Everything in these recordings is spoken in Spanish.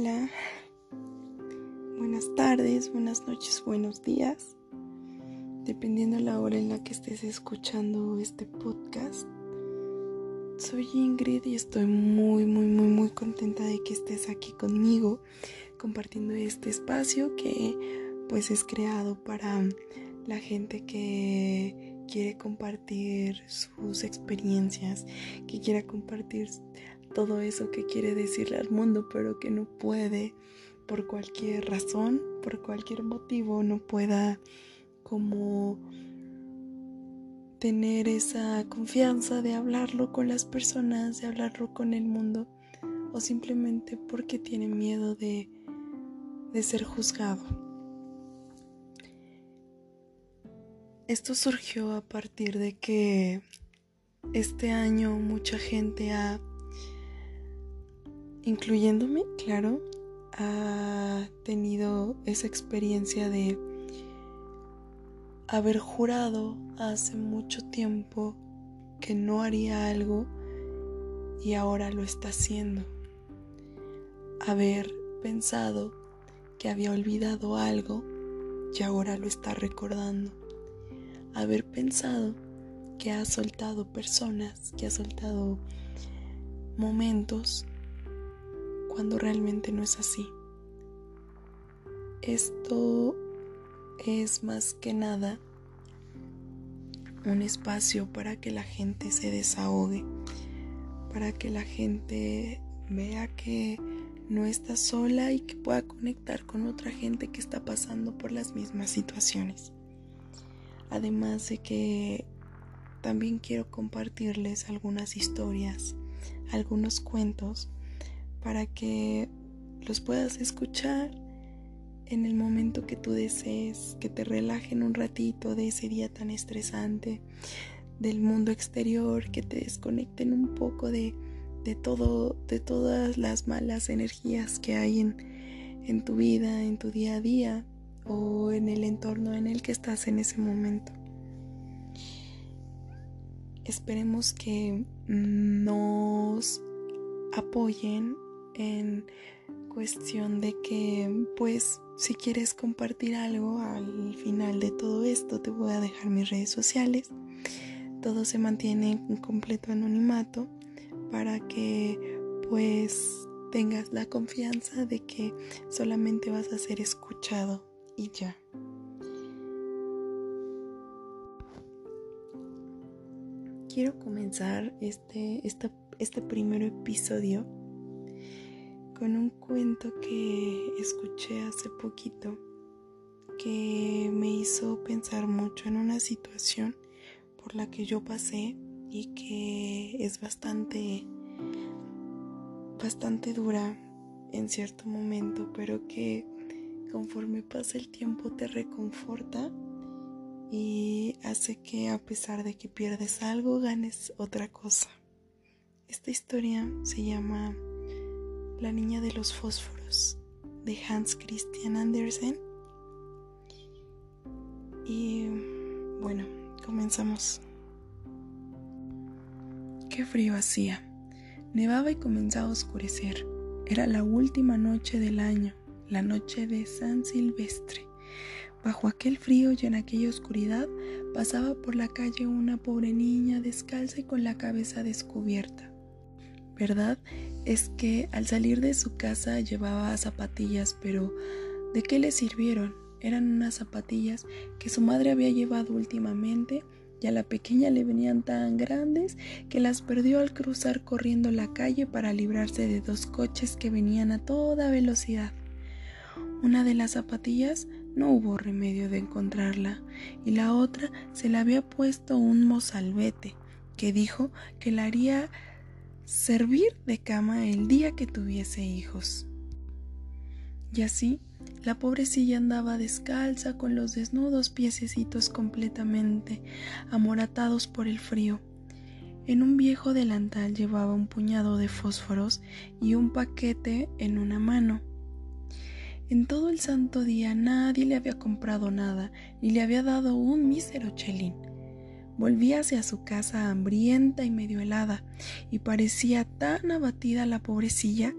Hola, buenas tardes, buenas noches, buenos días, dependiendo la hora en la que estés escuchando este podcast. Soy Ingrid y estoy muy, muy, muy, muy contenta de que estés aquí conmigo compartiendo este espacio que pues es creado para la gente que quiere compartir sus experiencias, que quiera compartir todo eso que quiere decirle al mundo, pero que no puede por cualquier razón, por cualquier motivo, no pueda como tener esa confianza de hablarlo con las personas, de hablarlo con el mundo, o simplemente porque tiene miedo de, de ser juzgado. Esto surgió a partir de que este año mucha gente ha incluyéndome, claro, ha tenido esa experiencia de haber jurado hace mucho tiempo que no haría algo y ahora lo está haciendo. Haber pensado que había olvidado algo y ahora lo está recordando. Haber pensado que ha soltado personas, que ha soltado momentos cuando realmente no es así. Esto es más que nada un espacio para que la gente se desahogue, para que la gente vea que no está sola y que pueda conectar con otra gente que está pasando por las mismas situaciones. Además de que también quiero compartirles algunas historias, algunos cuentos para que los puedas escuchar en el momento que tú desees, que te relajen un ratito de ese día tan estresante, del mundo exterior, que te desconecten un poco de, de todo, de todas las malas energías que hay en, en tu vida, en tu día a día o en el entorno en el que estás en ese momento. Esperemos que nos apoyen en cuestión de que pues si quieres compartir algo al final de todo esto te voy a dejar mis redes sociales. Todo se mantiene en completo anonimato para que pues tengas la confianza de que solamente vas a ser escuchado y ya. Quiero comenzar este, este, este primer episodio con un cuento que escuché hace poquito que me hizo pensar mucho en una situación por la que yo pasé y que es bastante bastante dura en cierto momento, pero que conforme pasa el tiempo te reconforta y hace que a pesar de que pierdes algo ganes otra cosa. Esta historia se llama la niña de los fósforos de Hans Christian Andersen. Y bueno, comenzamos. Qué frío hacía. Nevaba y comenzaba a oscurecer. Era la última noche del año, la noche de San Silvestre. Bajo aquel frío y en aquella oscuridad pasaba por la calle una pobre niña descalza y con la cabeza descubierta. ¿Verdad? Es que al salir de su casa llevaba zapatillas, pero ¿de qué le sirvieron? Eran unas zapatillas que su madre había llevado últimamente y a la pequeña le venían tan grandes que las perdió al cruzar corriendo la calle para librarse de dos coches que venían a toda velocidad. Una de las zapatillas no hubo remedio de encontrarla y la otra se la había puesto un mozalbete que dijo que la haría servir de cama el día que tuviese hijos. Y así, la pobrecilla andaba descalza con los desnudos piececitos completamente amoratados por el frío. En un viejo delantal llevaba un puñado de fósforos y un paquete en una mano. En todo el santo día nadie le había comprado nada ni le había dado un mísero chelín. Volvía hacia su casa hambrienta y medio helada, y parecía tan abatida la pobrecilla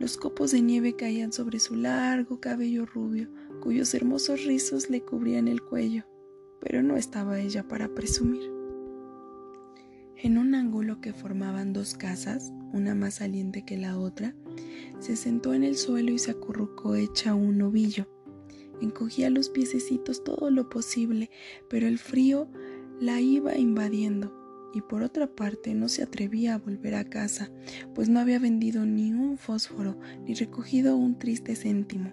Los copos de nieve caían sobre su largo cabello rubio, cuyos hermosos rizos le cubrían el cuello, pero no estaba ella para presumir. En un ángulo que formaban dos casas, una más saliente que la otra, se sentó en el suelo y se acurrucó hecha un ovillo. Encogía los piececitos todo lo posible, pero el frío la iba invadiendo y por otra parte no se atrevía a volver a casa, pues no había vendido ni un fósforo ni recogido un triste céntimo.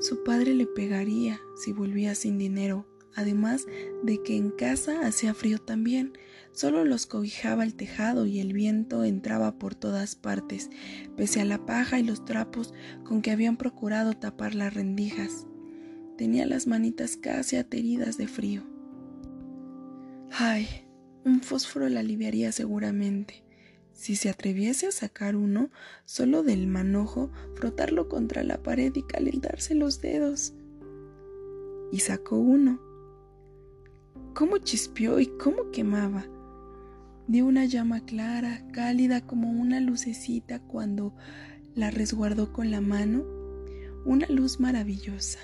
Su padre le pegaría si volvía sin dinero, además de que en casa hacía frío también, solo los cobijaba el tejado y el viento entraba por todas partes, pese a la paja y los trapos con que habían procurado tapar las rendijas. Tenía las manitas casi ateridas de frío. Ay, un fósforo la aliviaría seguramente. Si se atreviese a sacar uno, solo del manojo, frotarlo contra la pared y calentarse los dedos. Y sacó uno. ¿Cómo chispeó y cómo quemaba? Dio una llama clara, cálida como una lucecita cuando la resguardó con la mano, una luz maravillosa.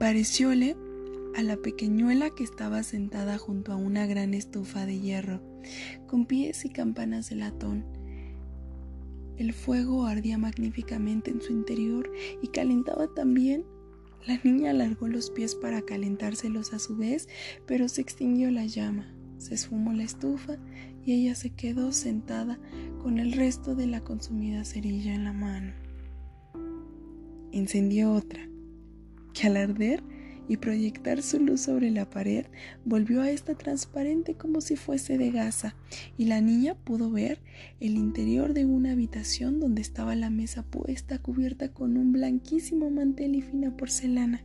Parecióle a la pequeñuela que estaba sentada junto a una gran estufa de hierro, con pies y campanas de latón. El fuego ardía magníficamente en su interior y calentaba también. La niña alargó los pies para calentárselos a su vez, pero se extinguió la llama, se esfumó la estufa y ella se quedó sentada con el resto de la consumida cerilla en la mano. Encendió otra, al arder y proyectar su luz sobre la pared, volvió a esta transparente como si fuese de gasa, y la niña pudo ver el interior de una habitación donde estaba la mesa puesta cubierta con un blanquísimo mantel y fina porcelana.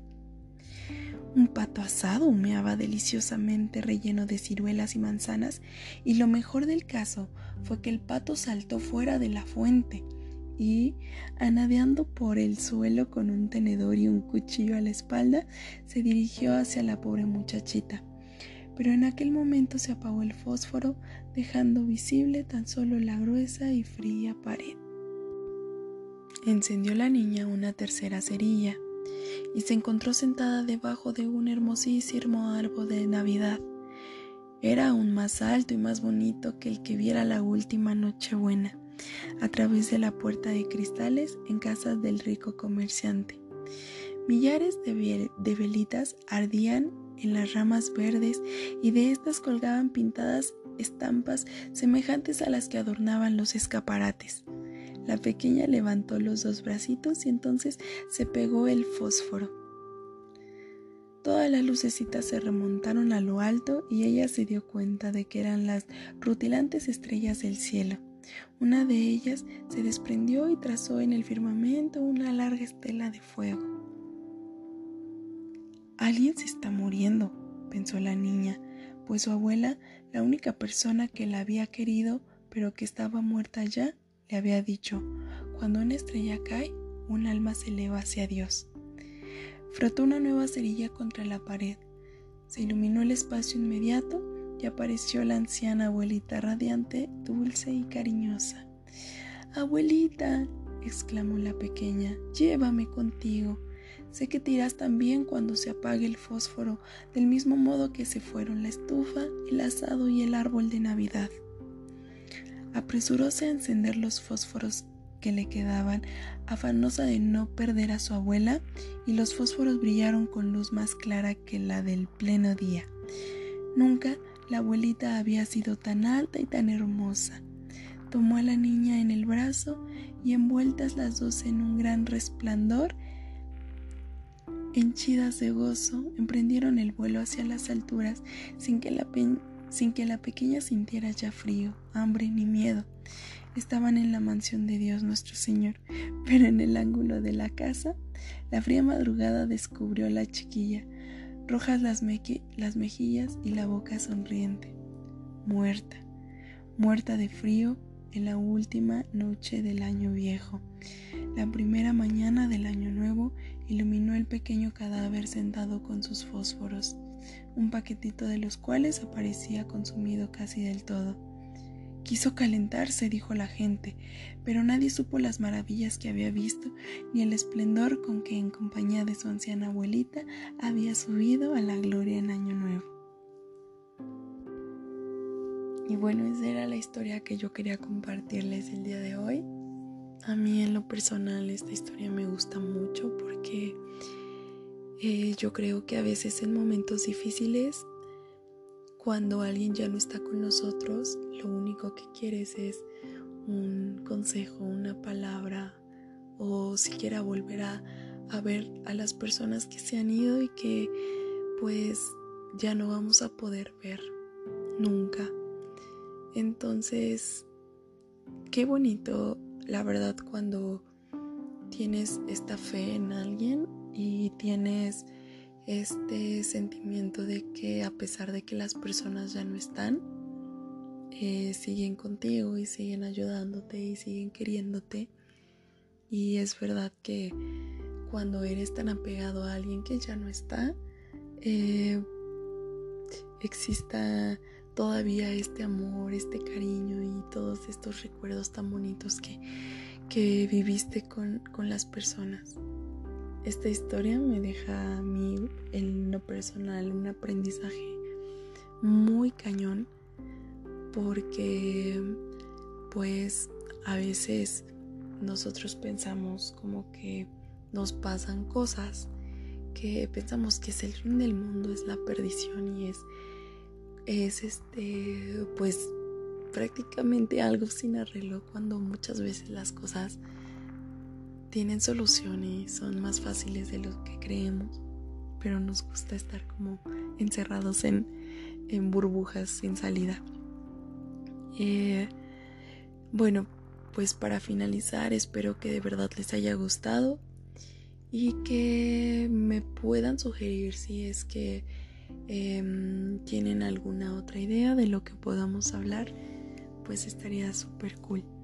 Un pato asado humeaba deliciosamente relleno de ciruelas y manzanas, y lo mejor del caso fue que el pato saltó fuera de la fuente, y, anadeando por el suelo con un tenedor y un cuchillo a la espalda, se dirigió hacia la pobre muchachita. Pero en aquel momento se apagó el fósforo, dejando visible tan solo la gruesa y fría pared. Encendió la niña una tercera cerilla y se encontró sentada debajo de un hermosísimo árbol de Navidad. Era aún más alto y más bonito que el que viera la última Nochebuena a través de la puerta de cristales en casa del rico comerciante. Millares de, velitas ardían en las ramas verdes y de estas colgaban pintadas estampas semejantes a las que adornaban los escaparates. La pequeña levantó los dos bracitos y entonces se pegó el fósforo. Todas las lucecitas se remontaron a lo alto y ella se dio cuenta de que eran las rutilantes estrellas del cielo. Una de ellas se desprendió y trazó en el firmamento una larga estela de fuego. Alguien se está muriendo, pensó la niña, pues su abuela, la única persona que la había querido, pero que estaba muerta ya, le había dicho, cuando una estrella cae, un alma se eleva hacia Dios. Frotó una nueva cerilla contra la pared. Se iluminó el espacio inmediato y apareció la anciana abuelita radiante, dulce y cariñosa. Abuelita, exclamó la pequeña, llévame contigo. Sé que te irás también cuando se apague el fósforo, del mismo modo que se fueron la estufa, el asado y el árbol de Navidad. Apresuróse a encender los fósforos que le quedaban, afanosa de no perder a su abuela, y los fósforos brillaron con luz más clara que la del pleno día. Nunca la abuelita había sido tan alta y tan hermosa. Tomó a la niña en el brazo y envueltas las dos en un gran resplandor, henchidas de gozo, emprendieron el vuelo hacia las alturas sin que la, sin que la pequeña sintiera ya frío, hambre ni miedo. Estaban en la mansión de Dios nuestro Señor, pero en el ángulo de la casa, la fría madrugada descubrió a la chiquilla, rojas las, las mejillas y la boca sonriente, muerta, muerta de frío en la última noche del año viejo. La primera mañana del año nuevo iluminó el pequeño cadáver sentado con sus fósforos, un paquetito de los cuales aparecía consumido casi del todo. Quiso calentarse, dijo la gente, pero nadie supo las maravillas que había visto ni el esplendor con que en compañía de su anciana abuelita había subido a la gloria en Año Nuevo. Y bueno, esa era la historia que yo quería compartirles el día de hoy. A mí en lo personal esta historia me gusta mucho porque eh, yo creo que a veces en momentos difíciles cuando alguien ya no está con nosotros, lo único que quieres es un consejo, una palabra o siquiera volver a, ver a las personas que se han ido y que pues ya no vamos a poder ver nunca. Entonces, qué bonito, la verdad, cuando tienes esta fe en alguien y tienes este sentimiento de que a pesar de que las personas ya no están, eh, siguen contigo y siguen ayudándote y siguen queriéndote. Y es verdad que cuando eres tan apegado a alguien que ya no está, eh, exista todavía este amor, este cariño y todos estos recuerdos tan bonitos que, que viviste con, con las personas. Esta historia me deja a mí en lo personal un aprendizaje muy cañón porque pues a veces nosotros pensamos como que nos pasan cosas que pensamos que es el fin del mundo, es la perdición y es es este pues prácticamente algo sin arreglo cuando muchas veces las cosas tienen solución y son más fáciles de lo que creemos, pero nos gusta estar como encerrados en, burbujas sin salida. Eh, bueno, pues para finalizar espero que de verdad les haya gustado y que me puedan sugerir si es que em, tienen alguna otra idea de lo que podamos hablar, pues estaría súper cool.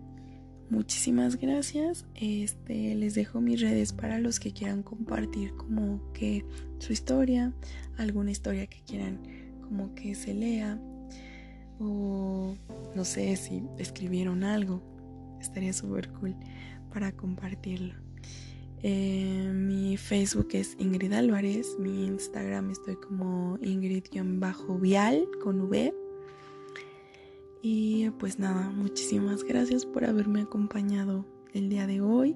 Muchísimas gracias. Este les dejo mis redes para los que quieran compartir como que su historia, alguna historia que quieran como que se lea o no sé si escribieron algo. Estaría súper cool para compartirlo. Eh, mi Facebook es Ingrid Álvarez, mi Instagram estoy como Ingrid-Vial con V. Y pues nada, muchísimas gracias por haberme acompañado el día de hoy.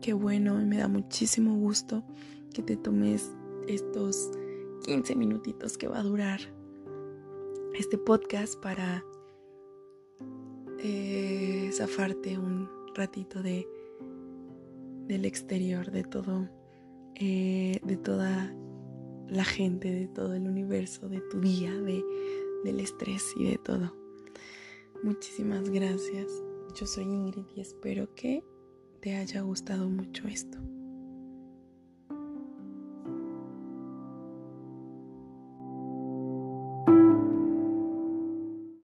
Qué bueno, me da muchísimo gusto que te tomes estos 15 minutitos que va a durar este podcast para eh, zafarte un ratito de del exterior, de todo, eh, de toda la gente, de todo el universo, de tu día, de, del estrés y de todo. Muchísimas gracias. Yo soy Ingrid y espero que te haya gustado mucho esto.